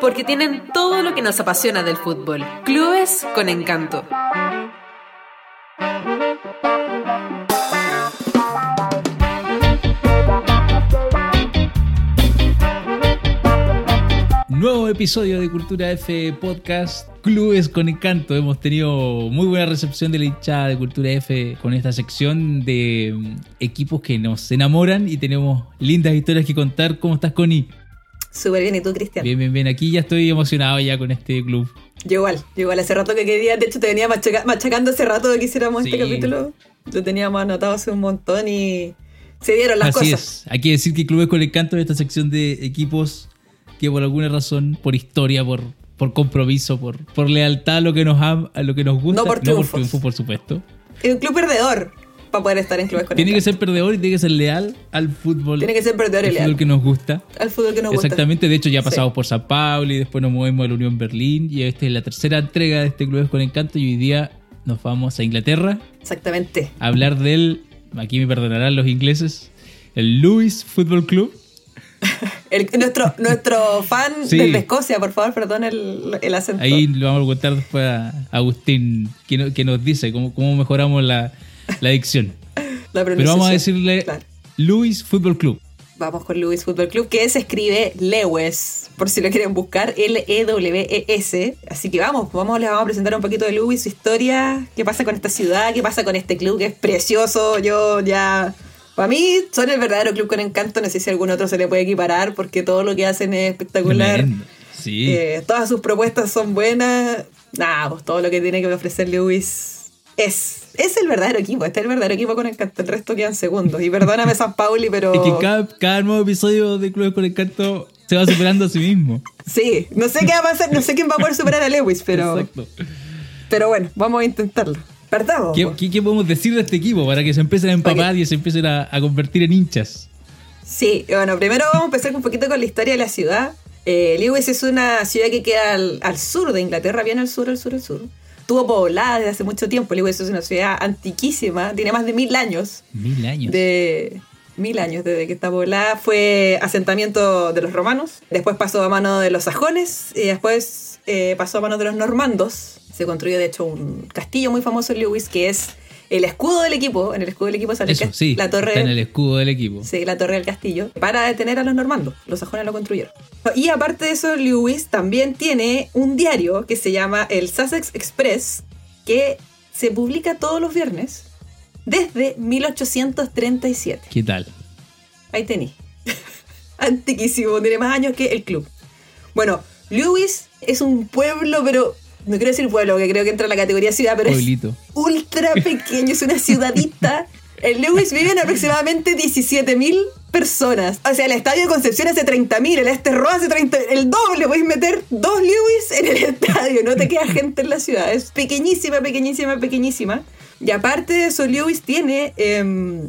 Porque tienen todo lo que nos apasiona del fútbol. Clubes con encanto. Nuevo episodio de Cultura F Podcast Clubes con Encanto. Hemos tenido muy buena recepción de la hinchada de Cultura F con esta sección de mm, equipos que nos enamoran y tenemos lindas historias que contar. ¿Cómo estás, Connie? Súper bien, ¿y tú, Cristian? Bien, bien, bien. Aquí ya estoy emocionado ya con este club. Yo igual, yo igual. Hace rato que quería, de hecho te venía machaca- machacando hace rato que hiciéramos este capítulo. Lo teníamos anotado hace un montón y se dieron las Así cosas. es. Hay que decir que Clubes con Encanto es esta sección de equipos que por alguna razón, por historia, por, por compromiso, por, por lealtad a lo que nos am- a lo que nos gusta, No por triunfos. triunfo, por supuesto. Es un club perdedor para poder estar en clubes con Tiene que ser perdedor y tiene que ser leal al fútbol. Tiene que ser perdedor y leal. fútbol que nos gusta. Al fútbol que nos gusta. Exactamente, de hecho ya Sí. pasamos por San Pablo y después nos movemos a la Unión Berlín y esta es la tercera entrega de este Clubes con Encanto y hoy día nos vamos a Inglaterra Exactamente. a hablar del, aquí me perdonarán los ingleses, el Lewis Football Club. El- nuestro, nuestro fan Sí. desde Escocia, por favor, perdón el, el acento. Ahí lo vamos a contar después a Agustín, que, no- que nos dice cómo, cómo mejoramos la, la dicción. La Pero vamos a decirle Claro. Lewis Football Club. Vamos con Lewis Football Club, que se escribe Lewis, por si lo quieren buscar, L-E-W-E-S. Así que vamos, vamos, les vamos a presentar un poquito de Lewis, su historia, qué pasa con esta ciudad, qué pasa con este club que es precioso. Yo ya. Para mí son el verdadero club con encanto, no sé si a algún otro se le puede equiparar, porque todo lo que hacen es espectacular. Sí. Eh, todas sus propuestas son buenas. Nada, pues todo lo que tiene que ofrecer Lewis es. Es el verdadero equipo, este es el verdadero equipo con encanto. El resto quedan segundos. Y perdóname, San Pauli, pero. Es que cada, cada nuevo episodio de Clubes con Encanto se va superando a sí mismo. Sí, no sé qué va a pasar, no sé quién va a poder superar a Lewis, pero, Exacto. pero bueno, vamos a intentarlo. Partamos. ¿Qué, po. qué- qué podemos decir de este equipo para que se empiecen a empapar y se empiecen a, a convertir en hinchas? Sí, bueno, primero vamos a empezar un poquito con la historia de la ciudad. Eh, Lewis es una ciudad que queda al, al sur de Inglaterra, bien al sur, al sur, al sur. Estuvo poblada desde hace mucho tiempo. Lewis es una ciudad antiquísima, tiene más de mil años. Mil años. de mil años desde que está poblada. Fue asentamiento de los romanos, después pasó a mano de los sajones y después eh, pasó a mano de los normandos. Se construyó de hecho un castillo muy famoso en Lewis que es el escudo del equipo. En el escudo del equipo sale Eso, sí. la torre. Está en el escudo del equipo. Sí, la torre del castillo, para detener a los normandos. Los sajones lo construyeron. Y aparte de eso, Lewis también tiene un diario que se llama el Sussex Express, que se publica todos los viernes desde 1837. ¿Qué tal? Ahí tení. Antiquísimo, tiene más años que el club. Bueno, Lewis es un pueblo, pero no quiero decir pueblo, que creo que entra en la categoría ciudad, pero Pueblito. es ultra pequeño, es una ciudadita. En Lewis viven aproximadamente 17.000 personas. O sea, el estadio de Concepción hace 30.000, el Esterro hace 30, el doble. Podéis meter dos Lewis en el estadio, no te queda gente en la ciudad. Es pequeñísima, pequeñísima, pequeñísima. Y aparte de eso, Lewis tiene em,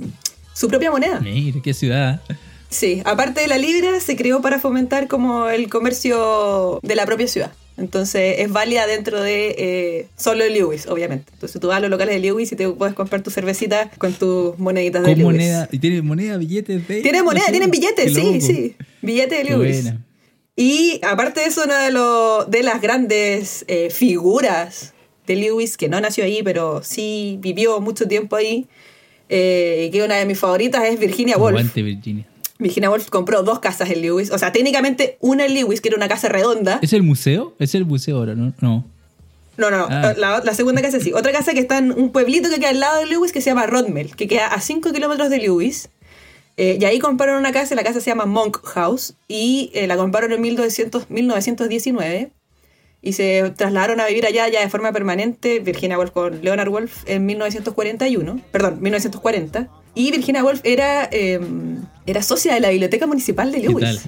su propia moneda. Mira, qué ciudad. Sí, aparte de la libra, se creó para fomentar como el comercio de la propia ciudad. Entonces es válida dentro de eh, solo Lewis, obviamente. Entonces tú vas a los locales de Lewis y te puedes comprar tu cervecita con tus moneditas de Con Lewis. moneda. ¿Y tiene moneda, billetes de.? Tiene moneda, no sé, tienen billetes, sí, sí. Billetes de Lewis. buena. Y aparte de eso, una de, de las grandes eh, figuras de Lewis, que no nació ahí, pero sí vivió mucho tiempo ahí, eh, que una de mis favoritas es Virginia Woolf. Aguante, Virginia. Virginia Woolf compró dos casas en Lewis. O sea, técnicamente una en Lewis, que era una casa redonda. ¿Es el museo? Es el museo ahora, ¿no? No. No, no, no. Ah. La, la segunda casa sí. Otra casa que está en un pueblito que queda al lado de Lewis que se llama Rodmel, que queda a 5 kilómetros de Lewis. Eh, y ahí compraron una casa, la casa se llama Monk House, y eh, la compraron en 1900 1919. Y se trasladaron a vivir allá ya de forma permanente Virginia Woolf con Leonard Woolf en 1941, perdón, 1940. Y Virginia Woolf era, eh, era socia de la Biblioteca Municipal de ¿Qué Lewis.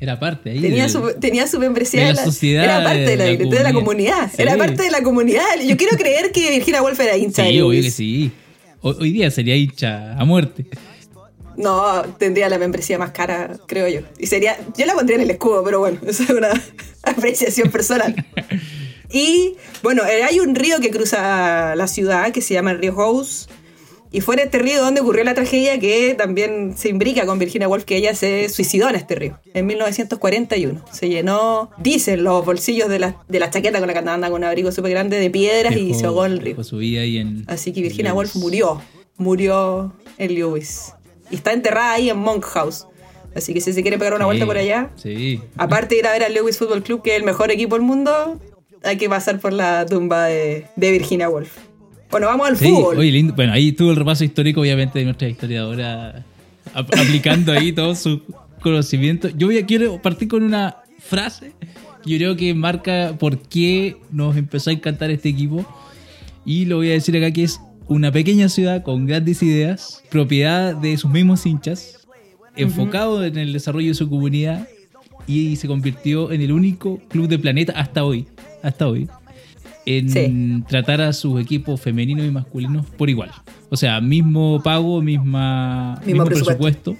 Era parte ahí. Tenía del- su, tenía su membresía de de la sociedad, Era parte de la, de la de comunidad. Era parte de la comunidad. Yo quiero creer que Virginia Woolf era hincha de Sí, obvio Lewis. que sí. Hoy, hoy día sería hincha a muerte. No, tendría la membresía más cara, creo yo. Y sería. Yo la pondría en el escudo, pero bueno, eso es una apreciación personal. Y bueno, eh, hay un río que cruza la ciudad que se llama el río House. Y fue en este río donde ocurrió la tragedia que también se imbrica con Virginia Woolf, que ella se suicidó en este río, en 1941. Se llenó, dicen, los bolsillos de la, de la chaqueta con la que andaba con un abrigo súper grande de piedras y se ahogó en el río. dejó su vida ahí en- Así que Virginia. Woolf murió, murió en Lewis. Y está enterrada ahí en Monk House. Así que si se quiere pegar una vuelta por allá, Sí. aparte de ir a ver al Lewis Football Club, que es el mejor equipo del mundo, hay que pasar por la tumba de, de Virginia Woolf. Bueno, vamos al Sí, fútbol. oye, lindo. Bueno, ahí tuvo el repaso histórico, obviamente, de nuestra historiadora, ap- aplicando ahí todo su conocimiento. Yo voy a, quiero partir con una frase que yo creo que marca por qué nos empezó a encantar este equipo. Y lo voy a decir acá que es una pequeña ciudad con grandes ideas, propiedad de sus mismos hinchas, enfocado en el desarrollo de su comunidad y se convirtió en el único club del planeta hasta hoy, hasta hoy, en Sí. tratar a sus equipos femeninos y masculinos por igual. O sea, mismo pago, misma, mismo, Mismo presupuesto. presupuesto.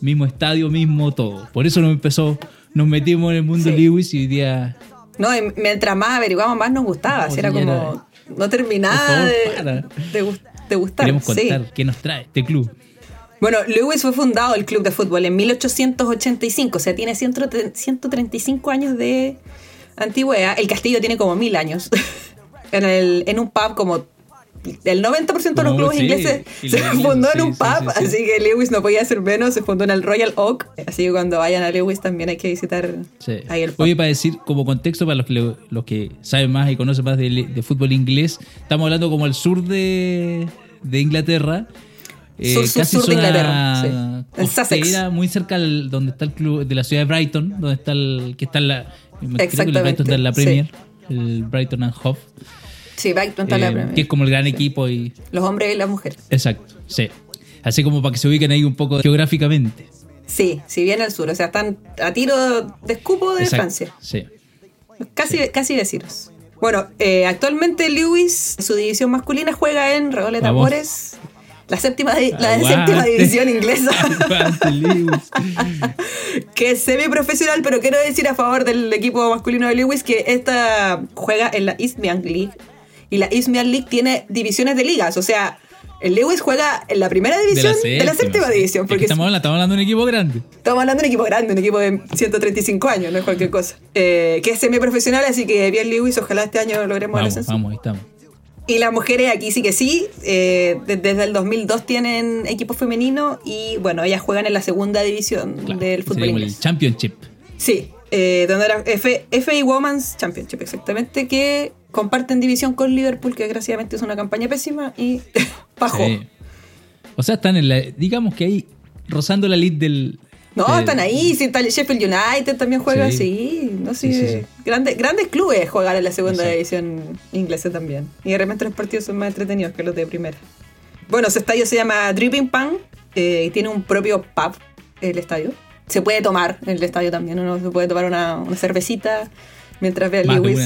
mismo estadio, mismo todo. Por eso nos empezó, nos metimos en el mundo Sí. Lewis y hoy día No, y mientras más averiguamos, más nos gustaba. No, así era como. No terminaba de, de, de gustar. queremos sí. contar qué nos trae este club. Bueno, Lewis fue fundado el club de fútbol en 1885, o sea, tiene 100 135 años de antigüedad. El castillo tiene como mil años. en, el, en un pub como el 90% de los clubes sí, ingleses se fundó sí, en un pub, sí, sí. así que Lewis no podía ser menos, se fundó en el Royal Oak, así que cuando vayan a Lewis también hay que visitar Sí. ahí el pub. Oye, para decir, como contexto, para los que, lo- los que saben más y conocen más de, de fútbol inglés, estamos hablando como al sur de, de Inglaterra. eh, Sur, casi sur de Inglaterra, sí. En Sussex. muy cerca al- donde está el club de la ciudad de Brighton, donde está el que está en la creo que el Exactamente, Brighton está en la sí. Premier, el Brighton and Hove, Sí, Brighton está en la eh, Premier. que es como el gran equipo y Los hombres y las mujeres. exacto, sí. Así como para que se ubiquen ahí un poco geográficamente. Sí, si bien al sur, o sea, están a tiro de escupo de Exacto, Francia. Sí. Casi, casi vecinos. Bueno, eh, actualmente Lewis, su división masculina, juega en Redoble. Tambores, la séptima, la Aguante. séptima división inglesa, que es semiprofesional, pero quiero decir a favor del equipo masculino de Lewis que esta juega en la Eastmian League. Y la Eastmian League tiene divisiones de ligas, o sea, el Lewis juega en la primera división de la séptima, sí. división, Es que porque estamos, hablando, estamos hablando de un equipo grande. Estamos hablando de un equipo grande, un equipo de 135 años, no es cualquier cosa. Eh, que es semiprofesional, así que bien Lewis, ojalá este año logremos el Vamos, ascenso. vamos, ahí estamos. Y las mujeres aquí sí que sí, eh, de- desde el 2002 tienen equipo femenino y bueno, ellas juegan en la segunda división Claro, del fútbol inglés. el Championship. Sí, eh, donde era FA Women's Championship, exactamente, que comparten división con Liverpool, que desgraciadamente es una campaña pésima y bajó. Sí. O sea, están en la. Digamos que ahí rozando la lead del. No, del- están ahí, sí, está el Sheffield United también juega, Sí. sí, no sé, Sí. Grandes, grandes clubes juegan en la segunda división inglesa también. Y de repente los partidos son más entretenidos que los de primera. Bueno, ese estadio se llama Dripping Pan eh, y tiene un propio pub, el estadio. Se puede tomar en el estadio también, uno se puede tomar una, una cervecita mientras ve a Lewis.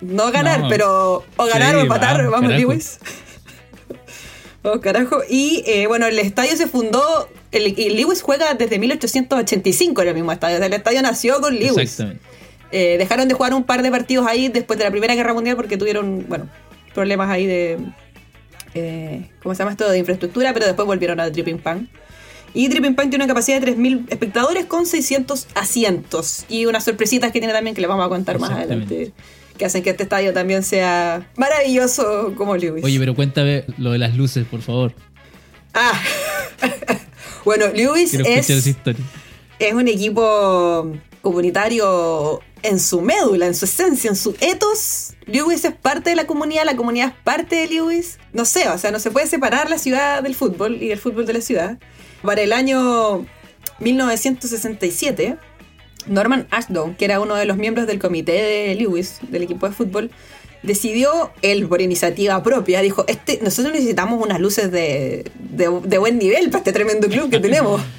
No ganar, No. pero o ganar o empatar, vamos. Lewis. Oh, carajo. Y eh, bueno, el estadio se fundó. El, y Lewis juega desde 1885 en el mismo estadio. O sea, el estadio nació con Lewis. Exactamente. Eh, dejaron de jugar un par de partidos ahí después de la Primera Guerra Mundial porque tuvieron, bueno, problemas ahí de. eh, ¿Cómo se llama esto? De infraestructura, pero después volvieron a Dripping Pan. Y Dripping Pan tiene una capacidad de 3.000 espectadores con 600 asientos. Y unas sorpresitas que tiene también que les vamos a contar más adelante. Que hacen que este estadio también sea maravilloso como Lewis. Oye, pero cuéntame lo de las luces, por favor. Ah. bueno, Lewis es un equipo comunitario en su médula, en su esencia, en su ethos. Lewis es parte de la comunidad, la comunidad es parte de Lewis. No sé, o sea, no se puede separar la ciudad del fútbol y el fútbol de la ciudad. Para el año 1967, Norman Ashdown, que era uno de los miembros del comité de Lewis, del equipo de fútbol, decidió, él por iniciativa propia, dijo, este, nosotros necesitamos unas luces de, de- de buen nivel para este tremendo club que tenemos.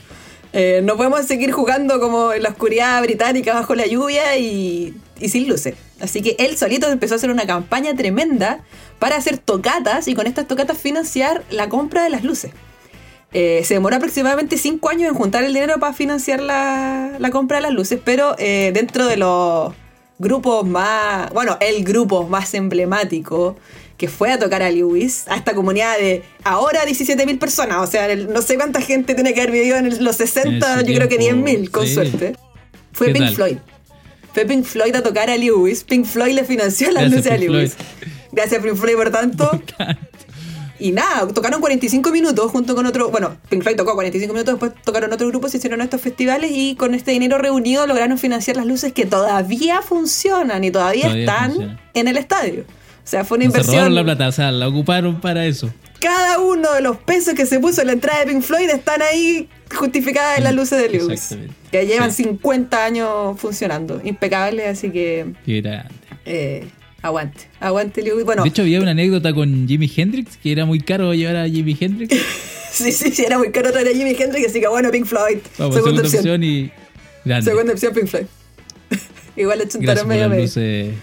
Eh, no podemos seguir jugando como en la oscuridad británica bajo la lluvia y, y sin luces. Así que él solito empezó a hacer una campaña tremenda para hacer tocatas y con estas tocatas financiar la compra de las luces. Eh, se demoró aproximadamente cinco años en juntar el dinero para financiar la, la compra de las luces, pero eh, dentro de los grupos más, bueno, el grupo más emblemático que fue a tocar a Lewis, a esta comunidad de ahora 17.000 personas, o sea, el- no sé cuánta gente tiene que haber vivido en los 60, En ese yo creo que tiempo, 10.000, con sí. suerte. Fue ¿Qué Pink tal? Floyd. Fue Pink Floyd a tocar a Lewis. Pink Floyd le financió las Gracias, luces a Pink Lewis. Gracias Pink Floyd por tanto. Y nada, tocaron 45 minutos junto con otro. Bueno, Pink Floyd tocó 45 minutos, después tocaron otro grupo, se hicieron estos festivales y con este dinero reunido lograron financiar las luces que todavía funcionan y todavía, Todavía están en el estadio. O sea, fue una No se inversión. la plata, o sea, la ocuparon para eso. Cada uno de los pesos que se puso en la entrada de Pink Floyd están ahí justificadas en las luces de Lewis. Exactamente. Que llevan Sí. 50 años funcionando. Impecables, así que Qué grande. eh, aguante. Aguante Lewis. Bueno, De hecho, había una anécdota con Jimi Hendrix, que era muy caro llevar a Jimi Hendrix. sí, sí, sí, era muy caro traer a Jimi Hendrix, así que bueno, Pink Floyd. Vamos, segunda, segunda opción. opción y grande. Segunda opción, Pink Floyd. Igual le chuntaron medio medio.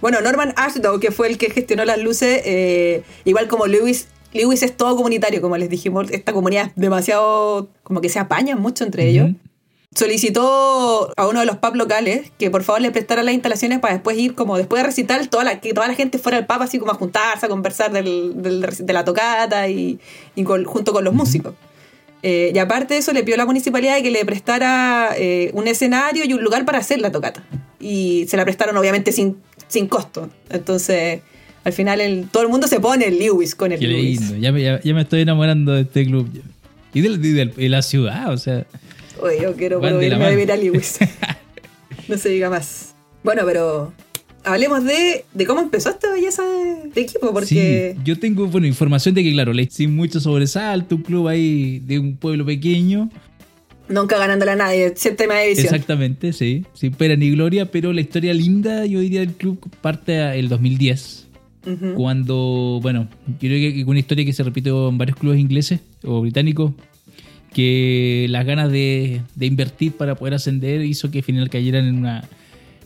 Bueno, Norman Ashdow, que fue el que gestionó las luces, eh, igual como Lewis, Lewis es todo comunitario, como les dijimos, esta comunidad es demasiado, como que se apañan mucho entre ellos. Solicitó a uno de los pubs locales que por favor le prestara las instalaciones para después ir, como después de recitar, toda la, que toda la gente fuera al pub así como a juntarse, a conversar del, del reci- de la tocata y, y con- junto con los músicos. Eh, y aparte de eso, le pidió a la municipalidad que le prestara eh, un escenario y un lugar para hacer la tocata. Y se la prestaron obviamente sin, sin costo. Entonces, al final el- todo el mundo se pone el Lewis con el Qué Lewis. lindo. Ya me, ya, ya me estoy enamorando de este club. Y de, de- de la ciudad, o sea. Oye, yo quiero Van de a Lewis. no se diga más. Bueno, pero hablemos de, de cómo empezó esta belleza de, de equipo, porque Sí, yo tengo, bueno, información de que, claro, leí sin mucho sobresalto, un club ahí de un pueblo pequeño. nunca ganándole a nadie, séptima división. Exactamente, sí. Sin pena ni gloria, pero la historia linda, yo diría, del club parte el 2010. Ujú. Cuando, bueno, yo creo que una historia que se repite en varios clubes ingleses o británicos, que las ganas de, de invertir para poder ascender hizo que al final cayeran en una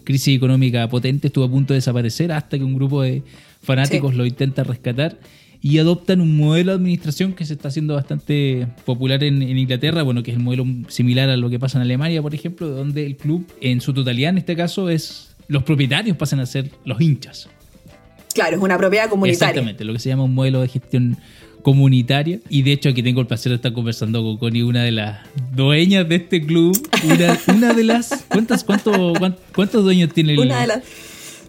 crisis económica potente, estuvo a punto de desaparecer hasta que un grupo de fanáticos Sí. lo intenta rescatar y adoptan un modelo de administración que se está haciendo bastante popular en, en Inglaterra, bueno, que es el modelo similar a lo que pasa en Alemania, por ejemplo, donde el club, en su totalidad en este caso, es los propietarios pasan a ser los hinchas. Claro, es una propiedad comunitaria. Exactamente, lo que se llama un modelo de gestión comunitaria. Y de hecho aquí tengo el placer de estar conversando con Connie, una de las dueñas de este club. Una, una de las... ¿cuántos, cuánto, cuán- ¿Cuántos dueños tiene el Una de las.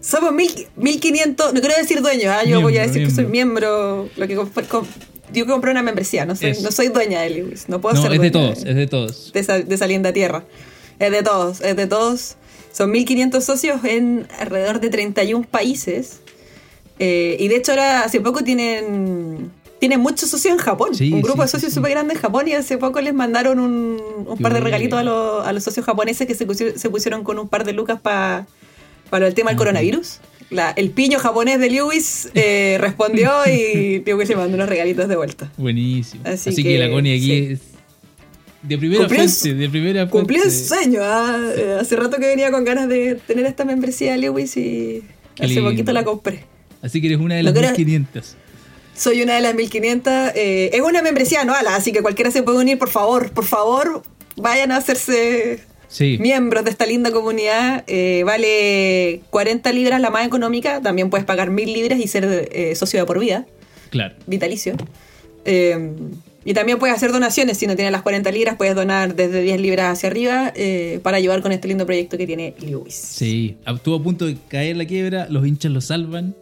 Somos mil, 1500, no quiero decir dueño, ¿ah? yo voy a Miembro, decir que soy miembro. Lo que comp- com- yo compré una membresía, no soy, Eso. no soy dueña de Lewis, no puedo No, ser es de todos, es de todos. de esa, de esa linda tierra. Es de todos, es de todos. Son 1.500 socios en alrededor de 31 países. Eh, y de hecho ahora hace poco tienen, tienen muchos socios en Japón. Sí, un grupo sí, de sí, socios sí. súper grande en Japón y hace poco les mandaron un, un par de regalitos a los, a los socios japoneses que se pusieron, se pusieron con un par de lucas pa- para el tema del coronavirus. La- el piño japonés de Lewis eh, respondió y Lewis le mandó unos regalitos de vuelta. Buenísimo. Así Así, que, que, la Connie aquí sí. es de primera Cumplió fuente, de primera Cumplí el sueño. ah, eh, Hace rato que venía con ganas de tener esta membresía de Lewis y Qué hace lindo. poquito la compré. Así que eres una de las que era- 1500. Soy una de las 1500. eh, es una membresía anual, así que cualquiera se puede unir, por favor. Por favor, vayan a hacerse Sí. miembros de esta linda comunidad. Eh, vale 40 libras la más económica. También puedes pagar 1000 libras y ser eh, socio de por vida, Claro. vitalicio. Eh, y también puedes hacer donaciones. Si no tienes las 40 libras, puedes donar desde 10 libras hacia arriba para ayudar con este lindo proyecto que tiene Lewis. Sí, estuvo a punto de caer la quiebra, los hinchas lo salvan,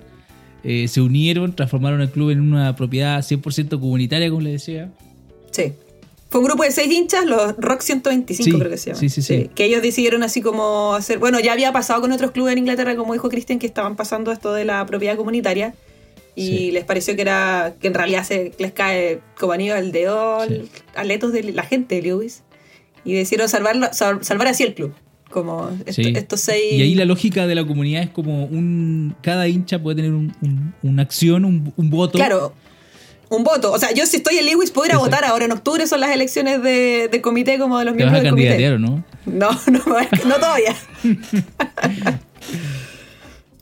eh, se unieron, transformaron el club en una propiedad 100% comunitaria, como le decía. Sí. Fue un grupo de seis hinchas, los Rock 125 Sí, creo que se llama. sí, sí, sí. Que ellos decidieron así como hacer... Bueno, ya había pasado con otros clubes en Inglaterra, como dijo Cristian, que estaban pasando esto de la propiedad comunitaria. Y Sí. les pareció que era que en realidad se les cae como anillo al dedo aletos de la gente de Lewis. Y decidieron salvarlo, sal- salvar así el club. Como esto- Sí. estos seis... Y ahí la lógica de la comunidad es como un. Cada hincha puede tener un- un- una acción, un, un voto. Claro, un voto. O sea, yo si estoy en Lewis puedo ir a Exacto. votar ahora en octubre, son las elecciones de, de comité como de los miembros del comité. no. No, no, no todavía.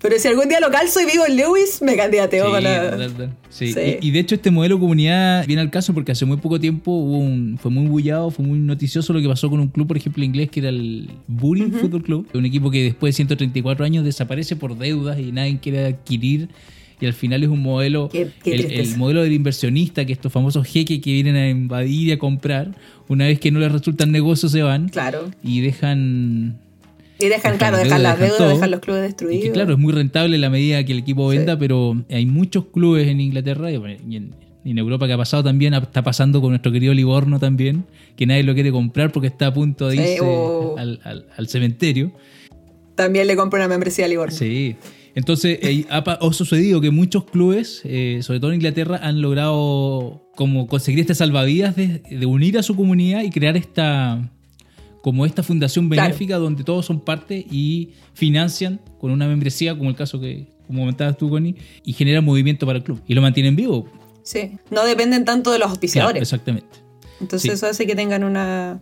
Pero si algún día lo calzo y vivo en Lewis, me candidateo Sí, para... Sí. Sí. Y, y de hecho este modelo comunidad viene al caso porque hace muy poco tiempo hubo un, fue muy bullado, fue muy noticioso lo que pasó con un club, por ejemplo, inglés que era el Bury Football Club, un equipo que después de 134 años desaparece por deudas y nadie quiere adquirir y al final es un modelo, Qué- qué el, el modelo del inversionista, que estos famosos jeques que vienen a invadir y a comprar, una vez que no les resulta el negocio se van Claro. y dejan... Y dejan, claro, dejan las deudas, dejan los clubes Y destruidos. que claro, es muy rentable en la medida que el equipo Sí. venda, pero hay muchos clubes en Inglaterra y en, Europa que ha pasado también, está pasando con nuestro querido Livorno también, que nadie lo quiere comprar porque está a punto de Sí, irse oh. al, al- al cementerio. También le compro una membresía a Livorno. Sí. Entonces, eh, ha, ha sucedido que muchos clubes, eh, sobre todo en Inglaterra, han logrado como conseguir este salvavidas de, de unir a su comunidad y crear esta como esta fundación Claro. benéfica donde todos son parte y financian con una membresía, como el caso que como comentabas tú, Connie, y generan movimiento para el club y lo mantienen vivo. Sí. No dependen tanto de los Claro, auspiciadores. exactamente. Entonces Sí. eso hace que tengan una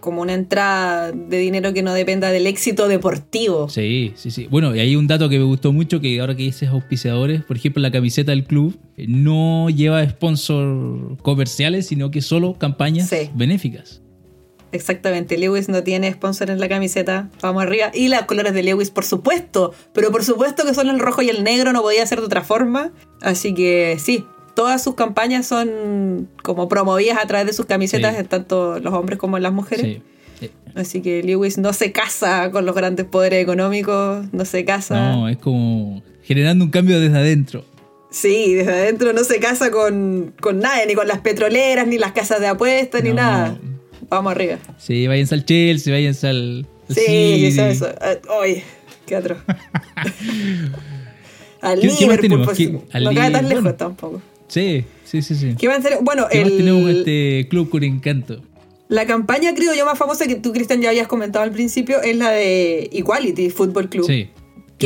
como una entrada de dinero que no dependa del éxito deportivo. Sí, sí, sí. Bueno, y hay un dato que me gustó mucho, que ahora que dices auspiciadores, por ejemplo, la camiseta del club eh, no lleva sponsor comerciales, sino que solo campañas Sí. benéficas. Exactamente, Lewis no tiene sponsor en la camiseta, vamos arriba. Y los colores de Lewis, por supuesto, pero por supuesto que son el rojo y el negro, no podía ser de otra forma. Así que sí, todas sus campañas son como promovidas a través de sus camisetas, Sí. en tanto los hombres como las mujeres. Sí. Así que Lewis no se casa con los grandes poderes económicos, no se casa. No, es como generando un cambio desde adentro. Sí, desde adentro no se casa con, con nadie, ni con las petroleras, ni las casas de apuestas, ni nada. Vamos arriba. Sí, váyanse al Chelsea, váyanse al. al Sí, City. eso, eso. Oye, qué atroz. Al ¿Qué- qué más Liverpool, tenemos? pues, ¿Qué- al no cae tan lejos bueno. tampoco. Sí, sí, sí, sí. ¿Qué hacer? Bueno, ¿Qué más el- tenemos este club con encanto? la campaña creo yo más famosa que tú, Cristian, ya habías comentado al principio es la de Equality Football Club. Sí.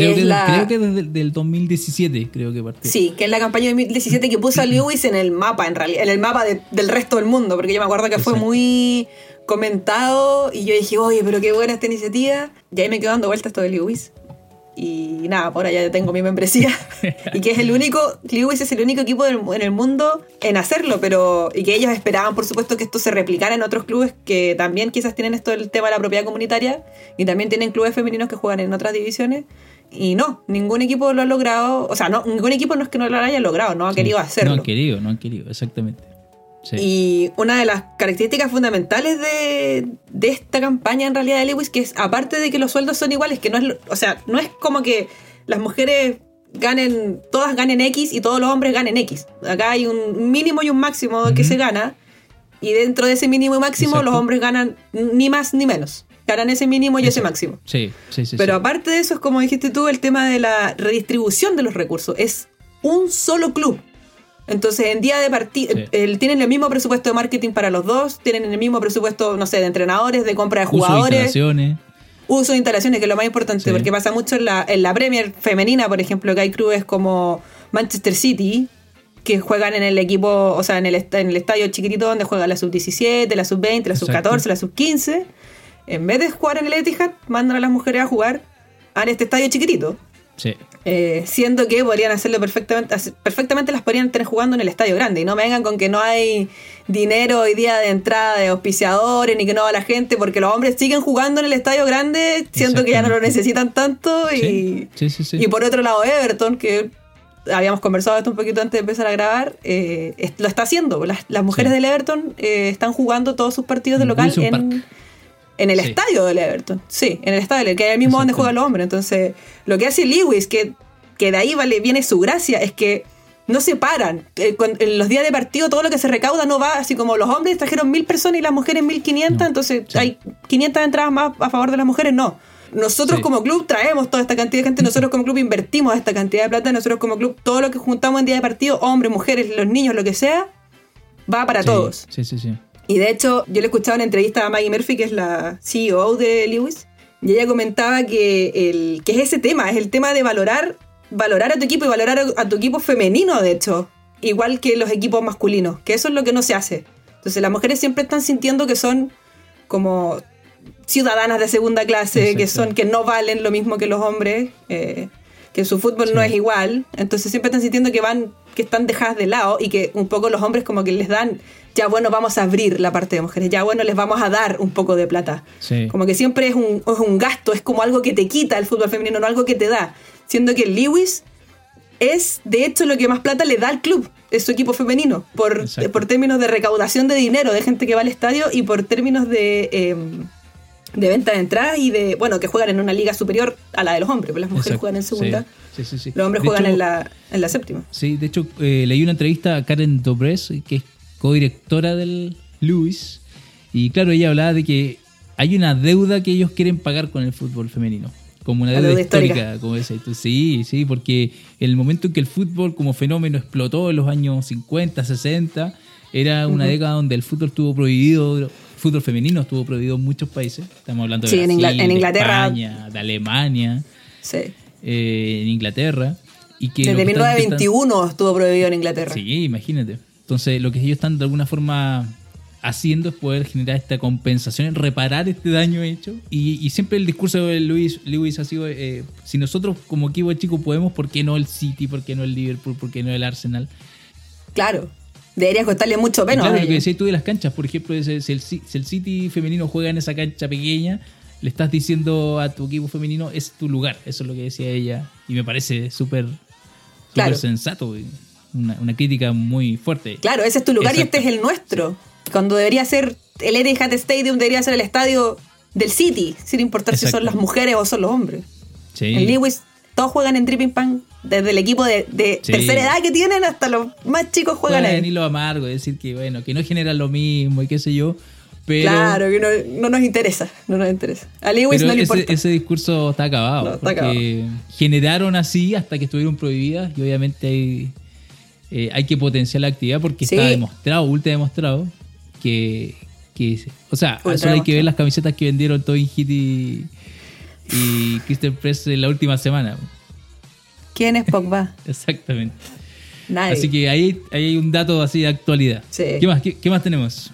Creo que, la- creo que desde el 2017, creo que partió. Sí, que es la campaña de 2017 que puso a Lewis en el mapa, en realidad, en el mapa de- del resto del mundo, porque yo me acuerdo que fue muy comentado y yo dije, oye, pero qué buena esta iniciativa. Y ahí me quedo dando vueltas todo de Lewis. Y nada, por allá ya tengo mi membresía. y que es el único, Lewis es el único equipo del- en el mundo en hacerlo, pero. Y que ellos esperaban, por supuesto, que esto se replicara en otros clubes que también quizás tienen esto del tema de la propiedad comunitaria y también tienen clubes femeninos que juegan en otras divisiones. Y no, ningún equipo lo ha logrado. O sea, no, ningún equipo no es que no lo haya logrado, no ha Sí. querido hacerlo. No han querido, no han querido, exactamente. Sí. Y una de las características fundamentales de, de esta campaña en realidad de Lewis, que es aparte de que los sueldos son iguales, que no es, o sea, no es como que las mujeres ganen, todas ganen X y todos los hombres ganen X. Acá hay un mínimo y un máximo que se gana, y dentro de ese mínimo y máximo Exacto. los hombres ganan ni más ni menos. Ganan ese mínimo y ese máximo. Sí, sí, sí. Pero sí. aparte de eso, es como dijiste tú, el tema de la redistribución de los recursos. Es un solo club. Entonces, en día de partido, Sí. tienen el mismo presupuesto de marketing para los dos, tienen el mismo presupuesto, no sé, de entrenadores, de compra de Uso de jugadores, instalaciones. uso de instalaciones, que es lo más importante, Sí. porque pasa mucho en la, en la Premier femenina, por ejemplo, que hay clubes como Manchester City, que juegan en el equipo, o sea, en el, en el estadio chiquitito donde juega la sub-17, la sub-20, la sub-14, la sub-15. En vez de jugar en el Etihad, mandan a las mujeres a jugar en este estadio chiquitito. Sí. Eh, siendo que podrían hacerlo perfectamente, perfectamente las podrían tener jugando en el estadio grande. Y no me vengan con que no hay dinero hoy día de entrada de auspiciadores ni que no va la gente, porque los hombres siguen jugando en el estadio grande, siendo que ya no lo necesitan tanto. Y, Sí, sí, y por otro lado, Everton, que habíamos conversado esto un poquito antes de empezar a grabar, eh, lo está haciendo. Las, las mujeres del Everton eh, están jugando todos sus partidos de local en, Park. En el Sí. estadio del Everton. Sí, en el estadio, que es el mismo donde juegan los hombres. Entonces, lo que hace Lewis, que, que de ahí vale, viene su gracia, es que no se paran. Eh, en los días de partido todo lo que se recauda no va, así como los hombres trajeron mil personas y las mujeres mil quinientas, entonces sí. hay 500 entradas más a favor de las mujeres, no. Nosotros Sí. como club traemos toda esta cantidad de gente, nosotros como club invertimos esta cantidad de plata, nosotros como club todo lo que juntamos en día de partido, hombres, mujeres, los niños, lo que sea, va para Sí, todos. Sí, sí, sí. Y de hecho, yo le escuchaba una entrevista a Maggie Murphy, que es la CEO de Lewis, y ella comentaba que, el, que es ese tema, es el tema de valorar, valorar a tu equipo y valorar a, tu equipo femenino, de hecho, igual que los equipos masculinos, que eso es lo que no se hace. Entonces las mujeres siempre están sintiendo que son como ciudadanas de segunda clase, que son que no valen lo mismo que los hombres, eh, que su fútbol no es igual, entonces siempre están sintiendo que van que están dejadas de lado y que un poco los hombres como que les dan, ya bueno, vamos a abrir la parte de mujeres, ya bueno, les vamos a dar un poco de plata. Sí. Como que siempre es un, es un gasto, es como algo que te quita el fútbol femenino, no algo que te da. Siendo que Lewis es de hecho lo que más plata le da al club, es su equipo femenino, por, Exacto. por términos de recaudación de dinero de gente que va al estadio y por términos de, eh, de venta de entradas y de, bueno, que juegan en una liga superior a la de los hombres, pues las mujeres Exacto. juegan en segunda, Sí, sí, sí, los hombres De juegan hecho, en, la, en la séptima. Sí, de hecho, eh, leí una entrevista a Karen Dobres, que es codirectora del Lewis, y claro, ella hablaba de que hay una deuda que ellos quieren pagar con el fútbol femenino. Como una deuda, deuda histórica, histórica. como decías tú. Sí, sí, porque el momento en que el fútbol como fenómeno explotó en los años 50, 60, era una década donde el fútbol estuvo prohibido, el fútbol femenino estuvo prohibido en muchos países. Estamos hablando de Sí, en Ingla- Brasil, en de Inglaterra. España, de Alemania, Sí. eh, en Inglaterra. Y que Desde que están intentando- 1921 estuvo prohibido en Inglaterra. Sí, imagínate. Entonces, lo que ellos están de alguna forma haciendo es poder generar esta compensación, reparar este daño hecho. Y, y siempre el discurso de Luis, Lewis ha sido, eh, si nosotros como equipo chico podemos, ¿por qué no el City? ¿Por qué no el Liverpool? ¿Por qué no el Arsenal? Claro. Debería costarle mucho Y menos. claro, lo que decías tú de las canchas, por ejemplo, si, el, Ci- si el City femenino juega en esa cancha pequeña, le estás diciendo a tu equipo femenino, es tu lugar. Eso es lo que decía ella. Y me parece súper súper Claro. sensato. Una, una crítica muy fuerte. Claro, ese es tu lugar Exacto. y este es el nuestro. Cuando debería ser el Etihad Stadium, debería ser el estadio del City, sin importar si son las mujeres o son los hombres. Sí. En Lewis todos juegan en Dripping Pan, desde el equipo de, de Sí. tercera edad que tienen hasta los más chicos juegan ahí. y lo amargo, decir que bueno, que no generan lo mismo y qué sé yo. Pero, Claro, que no, no nos interesa, no nos interesa. A Lewis no le ese, importa. ese discurso está acabado. No, está porque generaron así hasta que estuvieron prohibidas y obviamente hay, eh, hay que potenciar la actividad porque Sí. está demostrado, ultra demostrado, que, que o sea, Ultra solo hay que ver las camisetas que vendieron Tobin Hit y, y Christian Press en la última semana. ¿Quién es Pogba? Exactamente. Nadie. Así que ahí, ahí hay un dato así de actualidad. Sí. ¿Qué más? ¿Qué, qué más tenemos?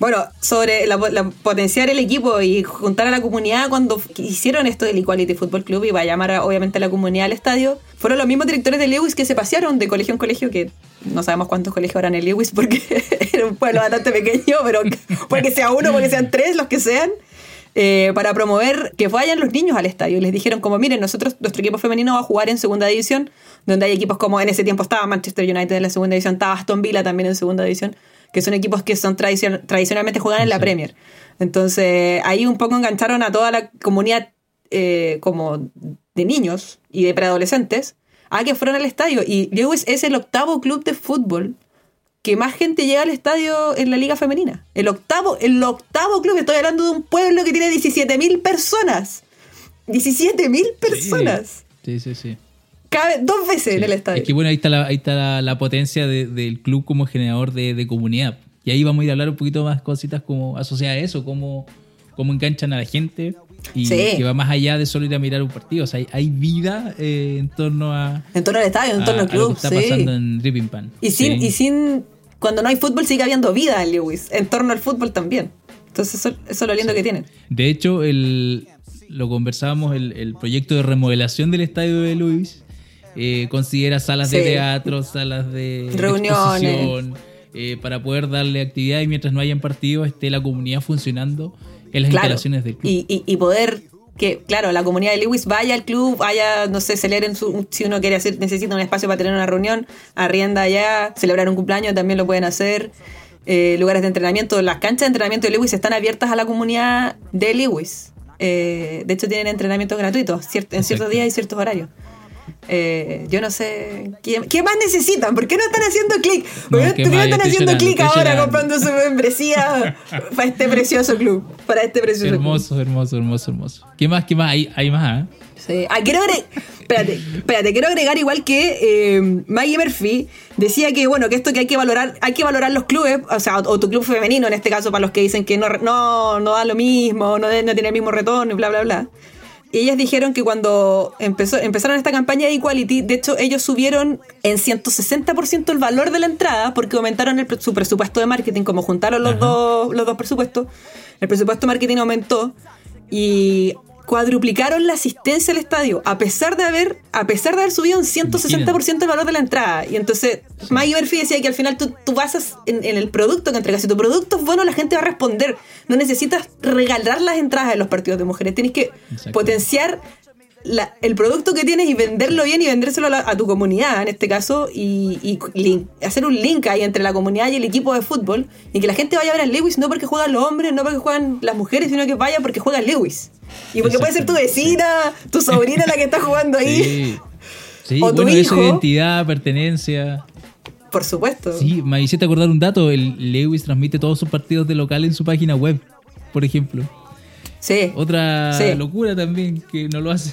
Bueno, sobre la, potenciar el equipo y juntar a la comunidad cuando hicieron esto del Equality Football Club y va a llamar a, obviamente a la comunidad al estadio, fueron los mismos directores de Lewis que se pasearon de colegio en colegio, que no sabemos cuántos colegios habrán en Lewis porque era un pueblo bastante pequeño, pero puede que sea uno, puede que sean tres, los que sean. eh, para promover que vayan los niños al estadio. Les dijeron como, miren, nosotros, nuestro equipo femenino va a jugar en segunda división, donde hay equipos como en ese tiempo estaba Manchester United en la segunda división, estaba Aston Villa también en segunda división, que son equipos que son tradicion- tradicionalmente juegan en la. Premier. Entonces, ahí un poco engancharon a toda la comunidad eh, como de niños y de preadolescentes a que fueran al estadio. Y Lewis es el octavo club de fútbol que más gente llega al estadio en la liga femenina. El octavo, el octavo club, estoy hablando de un pueblo que tiene 17.000 personas. 17.000 personas. Sí, sí, sí. Cabe dos veces en Sí. el estadio. Es que bueno, ahí está la, ahí está la, la potencia de- del club como generador de, de comunidad. Y ahí vamos a ir a hablar un poquito más cositas como asociadas a eso, cómo, cómo enganchan a la gente y Sí. que va más allá de solo ir a mirar un partido. O sea, hay, hay vida eh, en torno a, en torno al estadio, en a- torno al a lo club. que está sí. pasando en Dripping Pan. Y sin, y sin. Cuando no hay fútbol sigue habiendo vida en Lewis. En torno al fútbol también. Entonces eso, eso es lo lindo que tienen. De hecho, el, lo conversábamos, el, el proyecto de remodelación del estadio de Luis eh, considera salas de teatro, salas de, Reuniones. eh, para poder darle actividad y mientras no hayan partidos esté la comunidad funcionando en las Claro. instalaciones del club. Y, y- y poder que, claro, la comunidad de Lewis vaya al club, vaya, no sé, celebren su, si uno quiere hacer, necesita un espacio para tener una reunión, arrienda allá, celebrar un cumpleaños también lo pueden hacer. Eh, lugares de entrenamiento, las canchas de entrenamiento de Lewis están abiertas a la comunidad de Lewis. Eh, de hecho, tienen entrenamientos gratuitos en ciertos días y ciertos horarios. Eh, yo no sé. ¿qué, qué más necesitan? ¿Por qué no están haciendo clic? ¿Por No, qué no están haciendo clic ahora llorando. comprando su membresía para este precioso club? Para este precioso club. Hermoso, hermoso, hermoso, hermoso. ¿Qué más? ¿Qué más? Hay, hay más, ¿ah? Sí. Ah, quiero agregar, espérate, espérate, quiero agregar igual que eh, Maggie Murphy decía que bueno, que esto que hay que valorar, hay que valorar los clubes, o sea, o, o tu club femenino en este caso para los que dicen que no, no, no da lo mismo, no, no tiene el mismo retorno y bla bla bla. Y ellas dijeron que cuando empezó, empezaron esta campaña de Equality, de hecho ellos subieron en 160% el valor de la entrada porque aumentaron el su presupuesto de marketing, como juntaron los, Ajá. dos, los dos presupuestos, el presupuesto de marketing aumentó y cuadruplicaron la asistencia al estadio, a pesar de haber, a pesar de haber subido un 160% el valor de la entrada. Y entonces, Maggie Murphy decía que al final tú, tú basas en, en el producto que entregas. Si tu producto es bueno, la gente va a responder. No necesitas regalar las entradas en los partidos de mujeres. Tienes que potenciar la- el producto que tienes y venderlo bien y vendérselo a, la- a tu comunidad en este caso y, hacer un link ahí entre la comunidad y el equipo de fútbol y que la gente vaya a ver a Lewis no porque juegan los hombres, no porque juegan las mujeres, sino que vaya porque juega Lewis. Y porque puede ser tu vecina, tu sobrina la que está jugando ahí. Sí. Sí, O tu bueno, eso hijo. identidad, pertenencia. Por supuesto. Sí, me hiciste acordar un dato. El Lewis transmite todos sus partidos de local en su página web, por ejemplo. Sí. Otra locura también que no lo hace.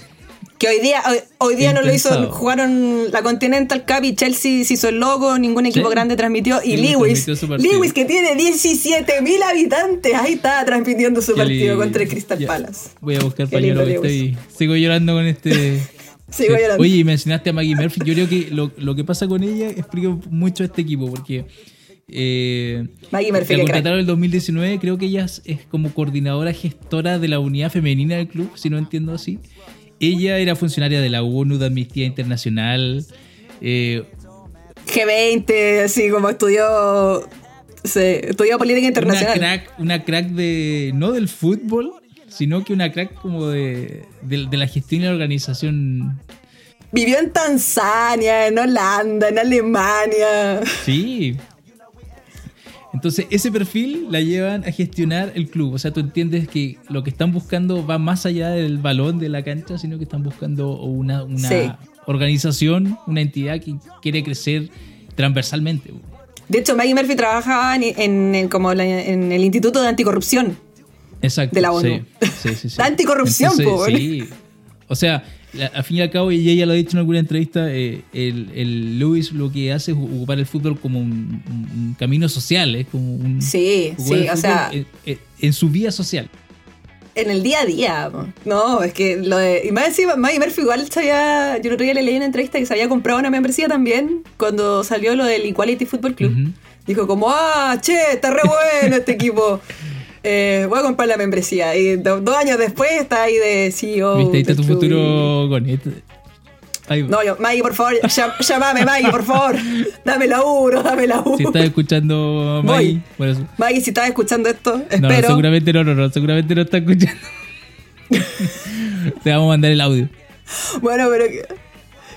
Que hoy día, hoy, hoy día no lo hizo, jugaron la Continental Cup y Chelsea se hizo el logo, ningún equipo Sí. grande transmitió. Y Lewis Lewis, que tiene 17 mil habitantes, ahí está transmitiendo su partido contra el Crystal Ya, Palace. Voy a buscar pañuelo que estoy. Sigo llorando con este. Sigo llorando. Oye, y mencionaste a Maggie Murphy. Yo creo que lo, lo que pasa con ella explica mucho a este equipo, porque. Eh, Maggie Murphy, la contrataron en el 2019. Creo que ella es, es como coordinadora gestora de la unidad femenina del club, si no entiendo así. Ella era funcionaria de la ONU, de Amnistía Internacional. eh, G20, así como estudió, sí, estudió política una internacional. crack, una crack de. no del fútbol, sino que una crack como de, de, de la gestión y la organización Vivió en Tanzania, en Holanda, en Alemania. Sí. Entonces, ese perfil la llevan a gestionar el club. O sea, tú entiendes que lo que están buscando va más allá del balón de la cancha, sino que están buscando una, una Sí. organización, una entidad que quiere crecer transversalmente. De hecho, Maggie Murphy trabajaba en, en el- como la- en el Instituto de Anticorrupción. Exacto. De la ONU. Sí, sí, sí, sí. La anticorrupción, Entonces. Sí. O sea, al fin y al cabo, y ella lo ha dicho en alguna entrevista, eh, el, el Lewis lo que hace es ocupar el fútbol como un, camino social, es como un... Sí, sí, o sea, en, en- en su vida social. en el día a día. No, es que lo de. Y más encima, Maggie Murphy igual se había. Yo el otro día le leí una entrevista que se había comprado una membresía también cuando salió lo del Equality Football Club. Dijo como, ah, che, está re bueno este equipo. Eh, voy a comprar la membresía. Y do- dos años después está ahí de CEO. Viste, ahí está tu futuro con esto. Ahí. No, yo, Maggie, por favor, llamame, Maggie, por favor. Dame laburo, dame laburo. Si estás escuchando. Maggie, bueno, Maggie, si estás escuchando esto, no, espero. seguramente no, no, no, seguramente no está escuchando. Te vamos a mandar el audio. Bueno, pero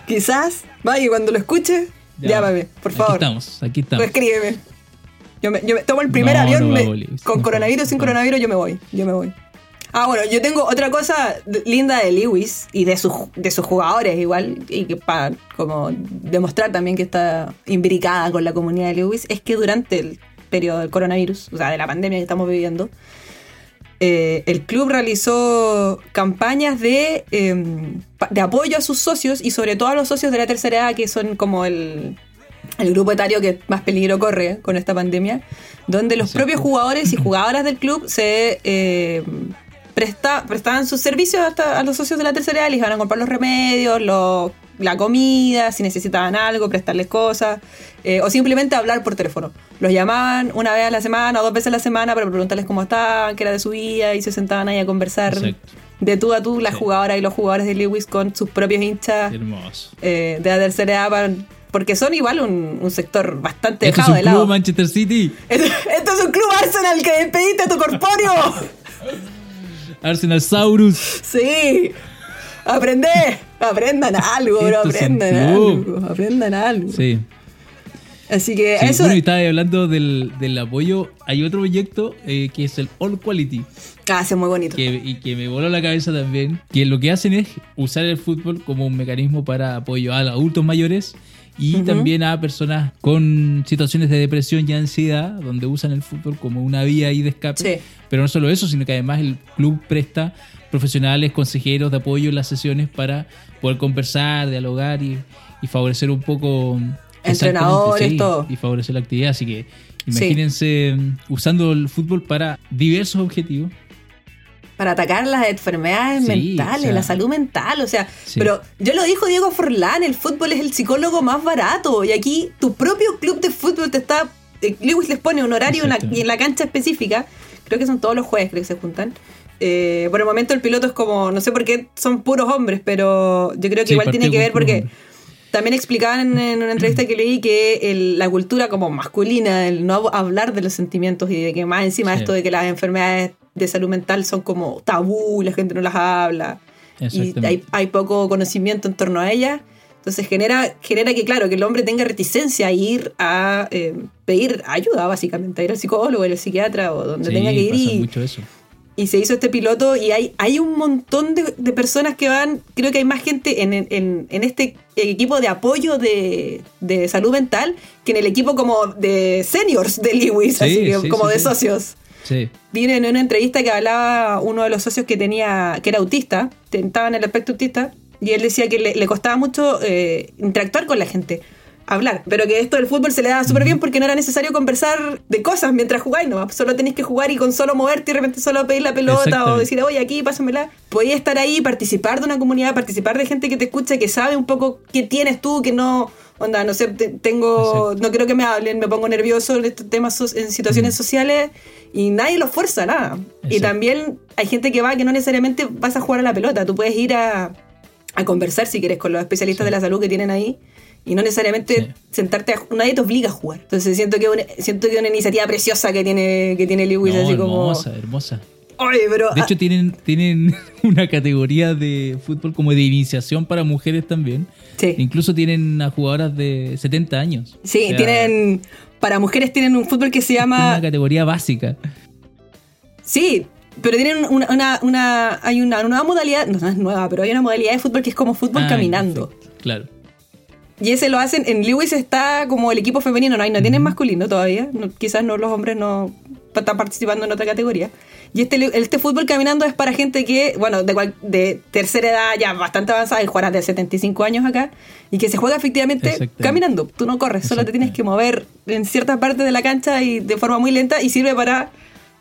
quizás, Maggie, cuando lo escuches, Ya. llámame, por favor. Aquí estamos, aquí estamos. escríbeme. Yo me, yo me tomo el primer No, avión no me- con No coronavirus, sin coronavirus, yo me voy. Yo me voy. Ah, bueno, yo tengo otra cosa linda de Lewis y de sus, de sus jugadores igual, y que para como demostrar también que está imbricada con la comunidad de Lewis, es que durante el periodo del coronavirus, o sea, de la pandemia que estamos viviendo, eh, el club realizó campañas de, eh, pa- de apoyo a sus socios y sobre todo a los socios de la tercera edad, que son como el, el grupo etario que más peligro corre con esta pandemia, donde los propios jugadores y jugadoras del club se eh, presta- prestaban sus servicios hasta a los socios de la tercera edad, les iban a comprar los remedios, los- la comida, si necesitaban algo, prestarles cosas, eh, o simplemente hablar por teléfono. Los llamaban una vez a la semana o dos veces a la semana para preguntarles cómo estaban, qué era de su vida, y se sentaban ahí a conversar Exacto. de tú a tú, las Sí. jugadoras y los jugadores de Lewis con sus propios hinchas eh, de la tercera edad, para- porque son igual un, un sector bastante Esto es dejado un de club lado. Manchester City. Esto, esto es un club Arsenal que despediste a tu corpóreo. Arsenal Saurus. Sí. Aprende. Aprendan algo, bro. Es Aprendan algo. Aprendan algo. Sí. Así que Sí, eso. Bueno, y estaba hablando del, del apoyo. Hay otro proyecto eh, que es el All Quality. Ah, es muy bonito. que, y que me voló la cabeza también, que lo que hacen es usar el fútbol como un mecanismo para apoyo a los adultos mayores y también a personas con situaciones de depresión y ansiedad, donde usan el fútbol como una vía ahí de escape. Sí. Pero no solo eso, sino que además el club presta profesionales, consejeros de apoyo en las sesiones para poder conversar, dialogar y, y favorecer un poco... Entrenadores, sí, todo. Y favorecer la actividad. Así que imagínense mm, usando el fútbol para diversos objetivos. Para atacar las enfermedades Sí, mentales, o sea, la salud mental, o sea, Sí. pero yo lo dijo Diego Forlán, el fútbol es el psicólogo más barato y aquí tu propio club de fútbol te está, eh, Lewis les pone un horario Exacto. y en la cancha específica, creo que son todos los jueves, creo que se juntan. Eh, por el momento el piloto es como, no sé por qué son puros hombres, pero yo creo que Sí, igual tiene que ver porque también explicaban en una entrevista que leí que el- la cultura como masculina, el no hablar de los sentimientos y de que más encima Sí. esto de que las enfermedades de salud mental son como tabú, la gente no las habla. y hay, hay poco conocimiento en torno a ella. Entonces genera, genera que, claro, que el hombre tenga reticencia a ir a eh, pedir ayuda, básicamente, a ir al psicólogo, al psiquiatra o donde Sí, tenga que ir. pasa Y, mucho eso. y se hizo este piloto y hay, hay un montón de, de personas que van, creo que hay más gente en, en- en este equipo de apoyo de, de salud mental que en el equipo como de seniors de Lewis, Sí, así que sí, como de socios. Sí. Vine en una entrevista que hablaba uno de los socios que tenía, que era autista, estaba en el aspecto autista, y él decía que le, le costaba mucho eh, interactuar con la gente, hablar, pero que esto del fútbol se le daba súper bien porque no era necesario conversar de cosas mientras jugáis, no, solo tenéis que jugar y con solo moverte y de repente solo pedir la pelota o decir, oye, aquí, pásamela. Podías estar ahí, participar de una comunidad, participar de gente que te escucha, que sabe un poco qué tienes tú, que no, onda, no sé, te- tengo, no quiero que me hablen, me pongo nervioso en estos temas, so- en situaciones sociales y nadie los fuerza, nada. Y también hay gente que va que no necesariamente vas a jugar a la pelota, tú puedes ir a, a conversar si quieres con los especialistas de la salud que tienen ahí y no necesariamente Sí. sentarte a nadie te obliga a jugar. Entonces siento que una, siento que una iniciativa preciosa que tiene que tiene Lewis No, así como hermosa, hermosa. Oye, pero De ah, hecho, tienen, tienen una categoría de fútbol como de iniciación para mujeres también. Sí. Incluso tienen a jugadoras de 70 años. sí, O sea, tienen para mujeres tienen un fútbol que se llama Una categoría básica. Sí, pero tienen una, una, una- hay una nueva modalidad, no, no es nueva, pero hay una modalidad de fútbol que es como fútbol Ah, caminando. perfecto, Claro. Y ese lo hacen, en Lewis está como el equipo femenino, no hay, no tienen masculino todavía, no- quizás no los hombres no están participando en otra categoría. Y este, este fútbol caminando es para gente que, bueno, de, cual- de tercera edad ya bastante avanzada, el jugará de 75 años acá, y que se juega efectivamente caminando. Tú no corres, solo te tienes que mover en ciertas partes de la cancha y de forma muy lenta y sirve para,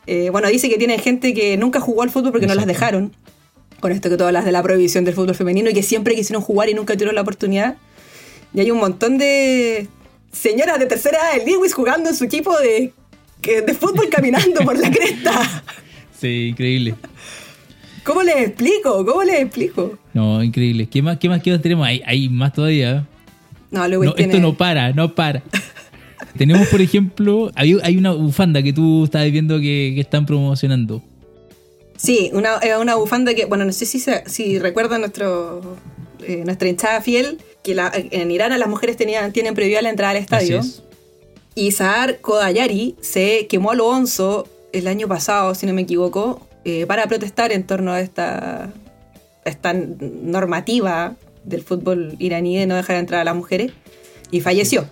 eh, bueno, dice que tiene gente que nunca jugó al fútbol porque no las dejaron. Con esto que tú hablas de la prohibición del fútbol femenino y que siempre quisieron jugar y nunca tuvieron la oportunidad. Y hay un montón de señoras de tercera edad de Lewis jugando en su equipo de, de fútbol caminando por la cresta. Sí, increíble. ¿Cómo les explico? ¿Cómo les explico? No, increíble. ¿Qué más, qué más que tenemos? Hay, hay más todavía. No, Lewis No, tiene... Esto no para, no para. tenemos, por ejemplo, hay, hay una bufanda que tú estabas viendo que, que están promocionando. Sí, una, una bufanda que, bueno, no sé si, se- si recuerdan nuestro, eh, nuestra hinchada fiel, que la- en Irán a las mujeres tenían, tienen prohibida la entrada al estadio. Es. Y Saar Kodayari se quemó a lo onzo el año pasado, si no me equivoco, eh, para protestar en torno a esta, esta normativa del fútbol iraní de no dejar entrar a las mujeres. Y falleció.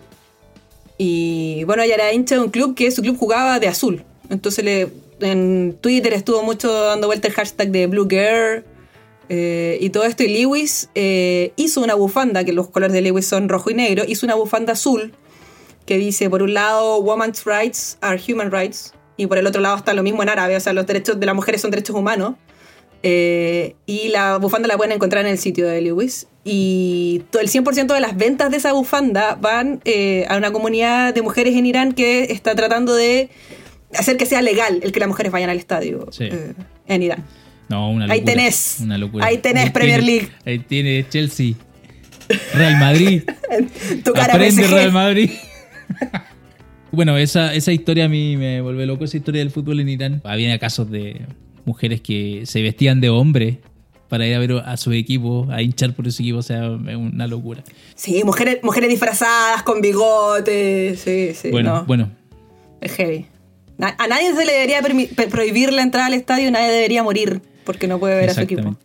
Y bueno, ella era hincha de un club que su club jugaba de azul. Entonces le, en Twitter estuvo mucho dando vuelta el hashtag de Blue Girl eh, y todo esto. Y Lewis eh, hizo una bufanda, que los colores de Lewis son rojo y negro, hizo una bufanda azul que dice, por un lado, Women's Rights are Human Rights, y por el otro lado está lo mismo en árabe, o sea, los derechos de las mujeres son derechos humanos. Eh, y la bufanda la pueden encontrar en el sitio de Lewis. Y todo el 100% de las ventas de esa bufanda van eh, a una comunidad de mujeres en Irán que está tratando de hacer que sea legal el que las mujeres vayan al estadio Sí. eh, en Irán. No, una locura. Ahí tenés. Una locura. Ahí tenés Premier tiene- League. Ahí tiene Chelsea. Real Madrid. Tu cara Aprende PSG. Real Madrid. bueno, esa, esa historia a mí me vuelve loco, esa historia del fútbol en Irán. Había casos de mujeres que se vestían de hombre para ir a ver a su equipo, a hinchar por ese equipo, o sea, es una locura. Sí, mujeres, mujeres disfrazadas con bigotes. Sí, sí. bueno, no. bueno, Es heavy. A nadie se le debería prohibir la entrada al estadio, nadie debería morir porque no puede ver a su equipo.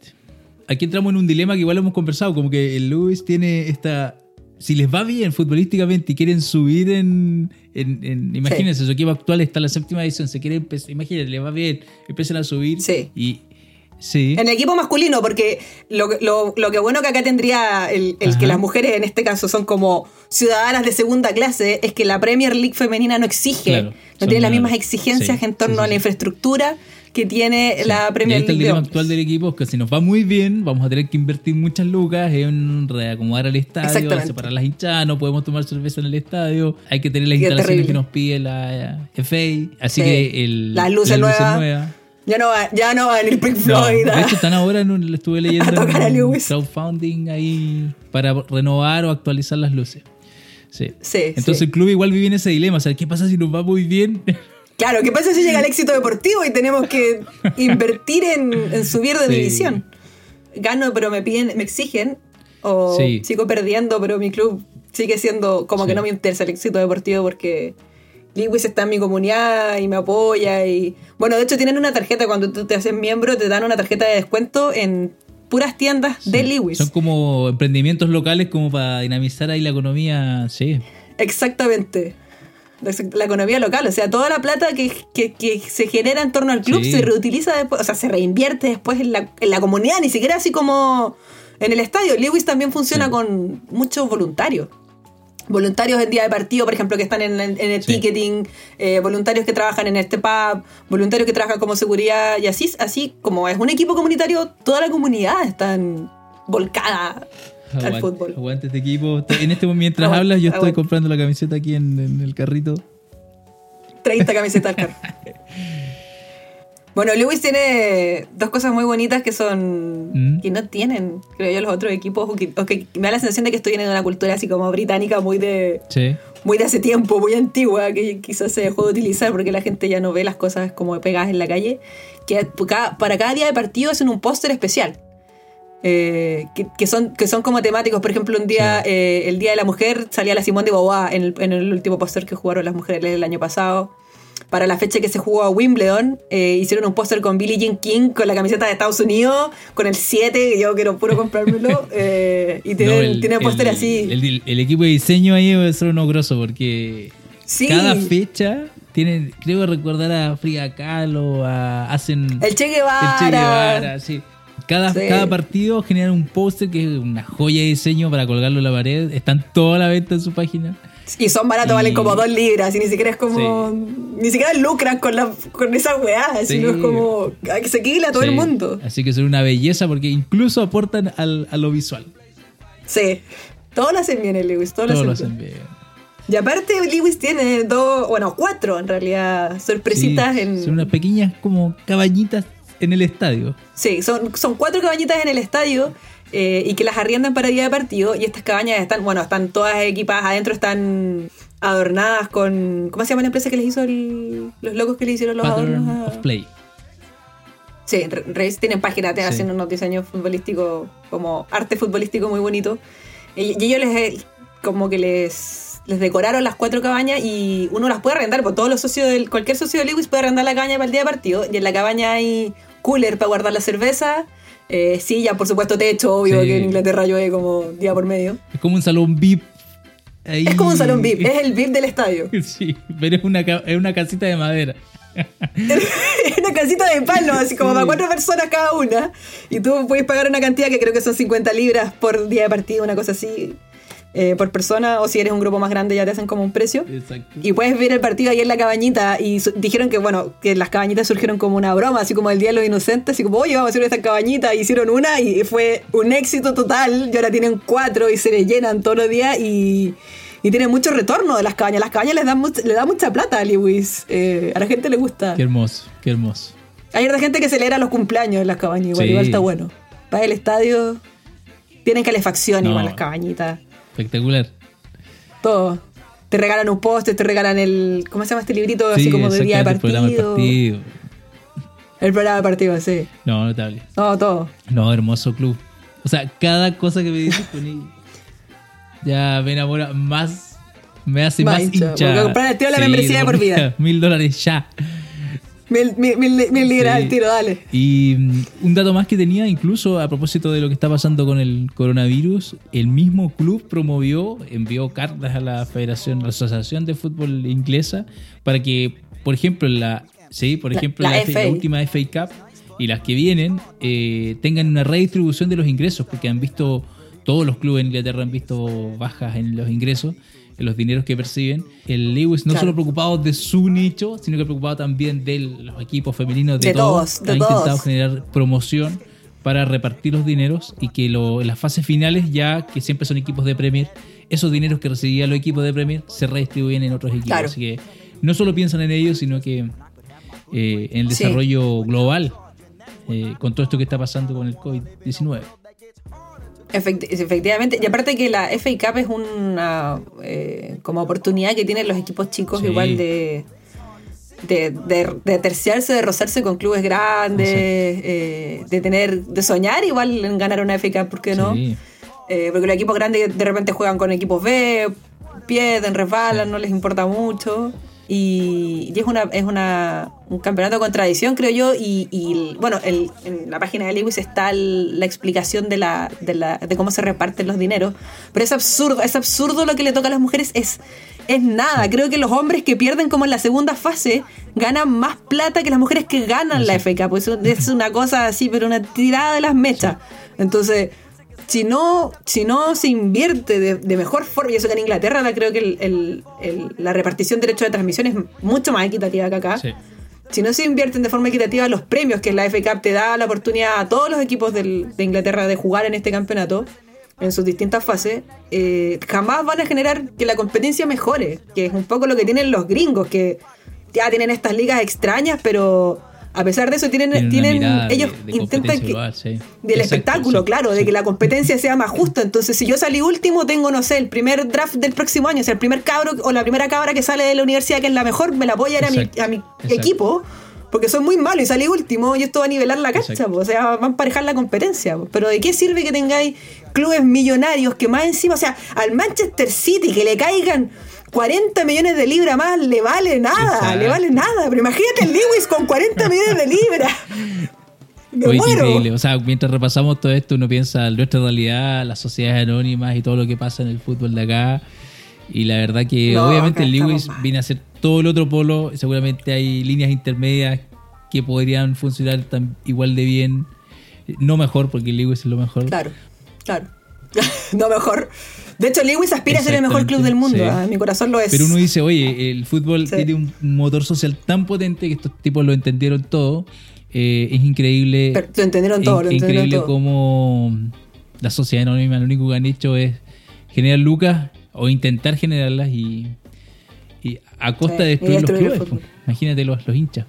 Aquí entramos en un dilema que igual hemos conversado, como que el Lewis tiene esta... Si les va bien futbolísticamente y quieren subir en... en- en- imagínense, su equipo actual está en la séptima edición, se quiere empezar, imagínense, les va bien, empiezan a subir Sí. y... Sí. En el equipo masculino, porque lo, lo, lo que bueno que acá tendría el, el que las mujeres en este caso son como ciudadanas de segunda clase, es que la Premier League femenina no exige, Claro, no tiene las mismas exigencias Sí, en torno sí, a la infraestructura que tiene Sí. la Premier el League. de dilema actual del equipo, es que si nos va muy bien, vamos a tener que invertir muchas lucas en reacomodar el estadio, separar las hinchadas, no podemos tomar cerveza en el estadio, hay que tener las Qué instalaciones terrible. que nos pide la FA, así Sí. que el, Las luces nuevas. nuevas. Ya no va, ya no va a Pink No, Floyd. de a- hecho están ahora, en un- estuve leyendo a tocar en un crowdfunding ahí para renovar o actualizar las luces. Sí. Sí, Entonces sí. el club igual vive en ese dilema, o sea, ¿qué pasa si nos va muy bien? Claro, ¿qué pasa si llega el éxito deportivo y tenemos que invertir en, en subir de Sí. división? gano pero me piden, me exigen, o Sí. sigo perdiendo pero mi club sigue siendo como que no me interesa el éxito deportivo porque Lewis está en mi comunidad y me apoya y bueno, de hecho tienen una tarjeta cuando tú te haces miembro, te dan una tarjeta de descuento en puras tiendas de Lewis. Son como emprendimientos locales como para dinamizar ahí la economía, sí. Exactamente. La, economía local, o sea, toda la plata que, que- que se genera en torno al club Sí. se reutiliza después, o sea, se reinvierte después en la, en la comunidad, ni siquiera así como en el estadio. Lewis también funciona Sí. con muchos voluntarios. Voluntarios en día de partido, por ejemplo, que están en, el- en el Sí. ticketing, eh, voluntarios que trabajan en este pub, voluntarios que trabajan como seguridad, y así, así como es un equipo comunitario, toda la comunidad está en- volcada al Aguante, fútbol. aguante este equipo. En este momento, mientras Aguante, hablas, yo estoy aguante. comprando la camiseta aquí en, en el carrito. 30 camisetas al carro. Bueno, Lewis tiene dos cosas muy bonitas que son. Mm. que no tienen, creo yo, los otros equipos. O que, o que me da la sensación de que estoy en una cultura así como británica muy de. Sí. muy de hace tiempo, muy antigua, que quizás se dejó de utilizar porque la gente ya no ve las cosas como pegadas en la calle. Que para cada día de partido hacen un póster especial. Eh, que, que son, que son como temáticos. Por ejemplo, un día, Sí. eh, el Día de la Mujer, salía la Simón de Beauvoir en el, en el último póster que jugaron las mujeres el año pasado. Para la fecha que se jugó a Wimbledon, eh, hicieron un póster con Billie Jean King, con la camiseta de Estados Unidos, con el 7, que yo quiero puro comprármelo. eh, y tienen, No, tienen póster así. El, el equipo de diseño ahí debe ser uno grosso porque Sí. cada fecha tienen, creo recordar a Frida Kahlo, a, hacen El Che Guevara. el Che Guevara, sí. Cada, Sí. cada partido genera un póster que es una joya de diseño para colgarlo en la pared. Están toda la venta en su página. Y son baratos, Y- valen como dos libras. Y ni siquiera es como. Ni siquiera lucran con, la, con esa weá. Sí. Sino es como. Que se quila a todo el mundo. Así que son una belleza porque incluso aportan al, a lo visual. Sí. Todos lo hacen bien el Lewis. Todos, Todos lo hacen hacen bien. bien. Y aparte, Lewis tiene dos. Bueno, cuatro en realidad. Sorpresitas Sí, en. Son unas pequeñas como cabañitas en el estadio. Sí, son, son cuatro cabañitas en el estadio eh, y que las arriendan para día de partido. Y estas cabañas están, bueno, están todas equipadas adentro, están adornadas con. ¿Cómo se llama la empresa que les hizo el- los locos que le hicieron los Pattern adornos? a- of Play. Sí, Re- Reis tienen páginas, Sí. hacen unos diseños futbolísticos, como arte futbolístico muy bonito. Y, y ellos les, eh, como que les, les decoraron las cuatro cabañas y uno las puede arrendar, porque todos los socios del, cualquier socio de Lewis puede arrendar la cabaña para el día de partido. Y en la cabaña hay cooler para guardar la cerveza, eh, silla, por supuesto, techo, obvio Sí. que en Inglaterra llueve como día por medio. Es como un salón VIP. ahí. Es como un salón VIP, es el VIP del estadio. Sí, pero es una, es una casita de madera. Es una casita de palo, así como Sí. para cuatro personas cada una. Y tú puedes pagar una cantidad que creo que son 50 libras por día de partido, una cosa así, eh, por persona. O si eres un grupo más grande, ya te hacen como un precio. Exacto. Y puedes ver el partido ahí en la cabañita. Y dijeron que, bueno, que las cabañitas surgieron como una broma, así como el Día de los Inocentes. Así como, oye, vamos a hacer esta cabañita. Y hicieron una y fue un éxito total. Y ahora tienen cuatro y se les llenan todos los días. Y, y tienen mucho retorno de las cabañas. Las cabañas les dan, much- le dan mucha plata a Lewis. Eh, a la gente le gusta. Qué hermoso, qué hermoso. Hay otra gente que celebra los cumpleaños en las cabañas, igual, Sí. igual está bueno. Para el estadio, tienen calefacción No. igual las cabañitas, Espectacular. todo. Te regalan un poste, te regalan el. ¿Cómo se llama este librito? Así Sí, como de día de exactamente, el programa del partido. partido. El programa de partido, sí. No, notable. No, todo. No, hermoso club. O sea, cada cosa que me dices, Connie, ya me enamora más. Me hace Más más, hincha. hincha. Comprar el tío la membresía de por vida. Mil dólares ya. Mil, mil, mil- mil libras Sí. al tiro, dale. Y mm, un dato más que tenía, incluso a propósito de lo que está pasando con el coronavirus, el mismo club promovió, envió cartas a la Federación, a la Asociación de Fútbol Inglesa, para que, por ejemplo, la, sí, por ejemplo, la última FA Cup y las que vienen eh, tengan una redistribución de los ingresos, porque han visto, todos los clubes en Inglaterra han visto bajas en los ingresos, en los dineros que perciben. El Lewis no Claro. solo preocupado de su nicho, sino que preocupado también de los equipos femeninos, de, De todos, de ha intentado todos. generar promoción para repartir los dineros y que lo- en las fases finales, ya que siempre son equipos de Premier, esos dineros que recibían los equipos de Premier se redistribuyen en otros equipos. Claro. Así que no solo piensan en ellos, sino que eh, en el Sí. desarrollo global eh, con todo esto que está pasando con el COVID-19. Efecti- efectivamente, y aparte que la FA Cup es una eh, como oportunidad que tienen los equipos chicos Sí. igual de de, de- de terciarse, de rozarse con clubes grandes, eh, de tener, de soñar igual en ganar una FA Cup, ¿por qué no? Sí. Eh, porque los equipos grandes de repente juegan con equipos B, pierden, resbalan, no les importa mucho. Y, y es una es una, un campeonato con tradición, creo yo. Y, y, bueno, el- en la página de Lewis está el- la explicación de, la, de, la, de cómo se reparten los dineros. Pero es absurdo, es absurdo lo que le toca a las mujeres. Es, es nada. Creo que los hombres que pierden como en la segunda fase ganan más plata que las mujeres que ganan la FK. Pues es una cosa así, pero una tirada de las mechas. Entonces si no, si no se invierte de, de mejor forma, y eso que en Inglaterra la- creo que el- el- el- la repartición de derechos de transmisión es mucho más equitativa que acá. Sí. Si no se invierten de forma equitativa los premios que la FA Cup te da la oportunidad a todos los equipos del- de Inglaterra de jugar en este campeonato, en sus distintas fases, eh, jamás van a generar que la competencia mejore, que es un poco lo que tienen los gringos, que ya tienen estas ligas extrañas, pero a pesar de eso tienen, Tienen de- ellos de intentan que global, sí. del Exacto, espectáculo, exacto, claro, de que la competencia sea más justa. Entonces, si yo salí último, tengo, no sé, el primer draft del próximo año, o sea, el primer cabro o la primera cabra que sale de la universidad, que es la mejor, me la voy a dar a mi, a mi equipo, porque soy muy malo y salí último y esto va a nivelar la cancha, po, o sea, va a emparejar la competencia. po. Pero ¿de qué sirve que tengáis clubes millonarios que más encima, o sea, al Manchester City que le caigan 40 millones de libras más, le vale nada, Exacto. le vale nada. Pero imagínate el Lewis con 40 millones de libras. Me Oye, increíble. O sea, mientras repasamos todo esto, uno piensa en nuestra realidad, las sociedades anónimas y todo lo que pasa en el fútbol de acá. Y la verdad que No, obviamente el Lewis viene a ser todo el otro polo. Seguramente hay líneas intermedias que podrían funcionar tan, igual de bien. No mejor, porque el Lewis es lo mejor. Claro, claro. no mejor. De hecho, Lewis aspira a ser el mejor club del mundo. Sí. ah, Mi corazón lo es. Pero uno dice, oye, el fútbol Sí. tiene un motor social tan potente que estos tipos lo entendieron todo. Eh, es increíble. Pero lo entendieron todo, es lo entendieron increíble todo. cómo la sociedad anónima lo único que han hecho es generar lucas o intentar generarlas y, y a costa Sí, de destruir los destruir el clubes. pues. Imagínate los, los hinchas.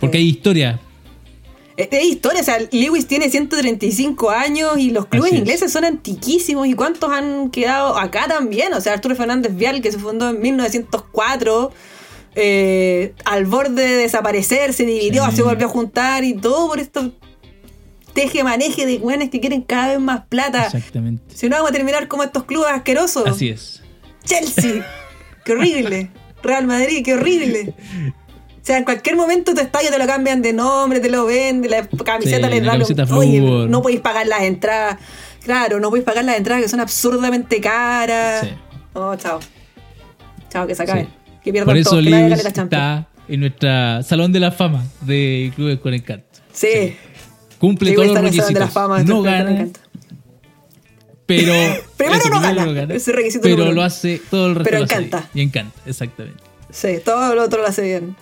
Porque hay historia. Es de historia, o sea, Lewis tiene 135 años y los clubes es. ingleses son antiquísimos. ¿Y cuántos han quedado acá también? O sea, Arturo Fernández Vial, que se fundó en 1904, eh, al borde de desaparecer, se dividió, Sí. se volvió a juntar y todo por estos teje-maneje de güeyes que quieren cada vez más plata. Exactamente. Si no, vamos a terminar como estos clubes asquerosos. Así es. Chelsea, qué horrible. Real Madrid, qué horrible. Sea, en cualquier momento tu estadio te lo cambian de nombre, te lo venden, la camiseta Sí, le la dan. camiseta Oye, no podéis pagar las entradas. Claro, no podéis pagar las entradas que son absurdamente caras. Sí. Oh, chao. Chao, que se acabe. Sí. Que pierdan Por eso que la Champions. está en nuestra Salón de la Fama de Clubes con Encanto. Sí. Cumple todos los Salón de la requisitos. Fama no gana, pero Primero no gana, ese requisito pero lo hace todo el resto Pero lo hace encanta. bien. y encanta exactamente Sí, todo lo otro lo hace bien.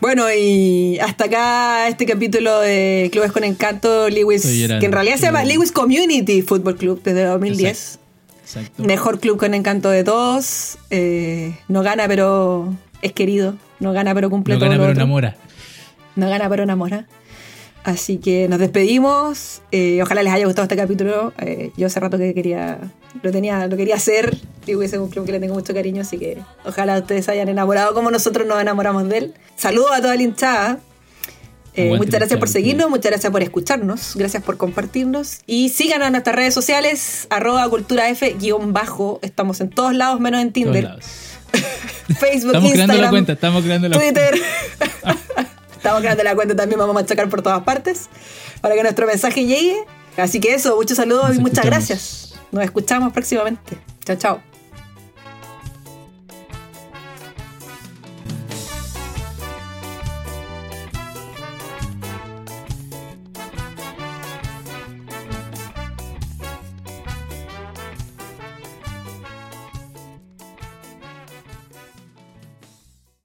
Bueno, y hasta acá este capítulo de Clubes con Encanto, Lewis, que en realidad se llama Lewis Community Football Club desde 2010. exacto Mejor club con encanto de todos. eh, no gana, pero es querido. No gana, pero cumple no todo gana lo pero otro. enamora No gana, pero enamora. Así que nos despedimos. eh, ojalá les haya gustado este capítulo. eh, yo hace rato que quería lo tenía lo quería hacer. Lewis es un club que le tengo mucho cariño, así que ojalá ustedes hayan enamorado como nosotros nos enamoramos de él. Saludos a toda la hinchada. Eh, muchas gracias por seguirnos, muchas gracias por escucharnos, gracias por compartirnos. Y síganos en nuestras redes sociales, arroba cultura F guion bajo. Estamos en todos lados menos en Todos Tinder. lados. Facebook, estamos creando la Instagram, cuenta estamos creando la Twitter. Estamos creando la cuenta también, vamos a machacar por todas partes para que nuestro mensaje llegue. Así que eso, muchos saludos Nos y muchas escuchamos. gracias. Nos escuchamos próximamente. Chao, chao.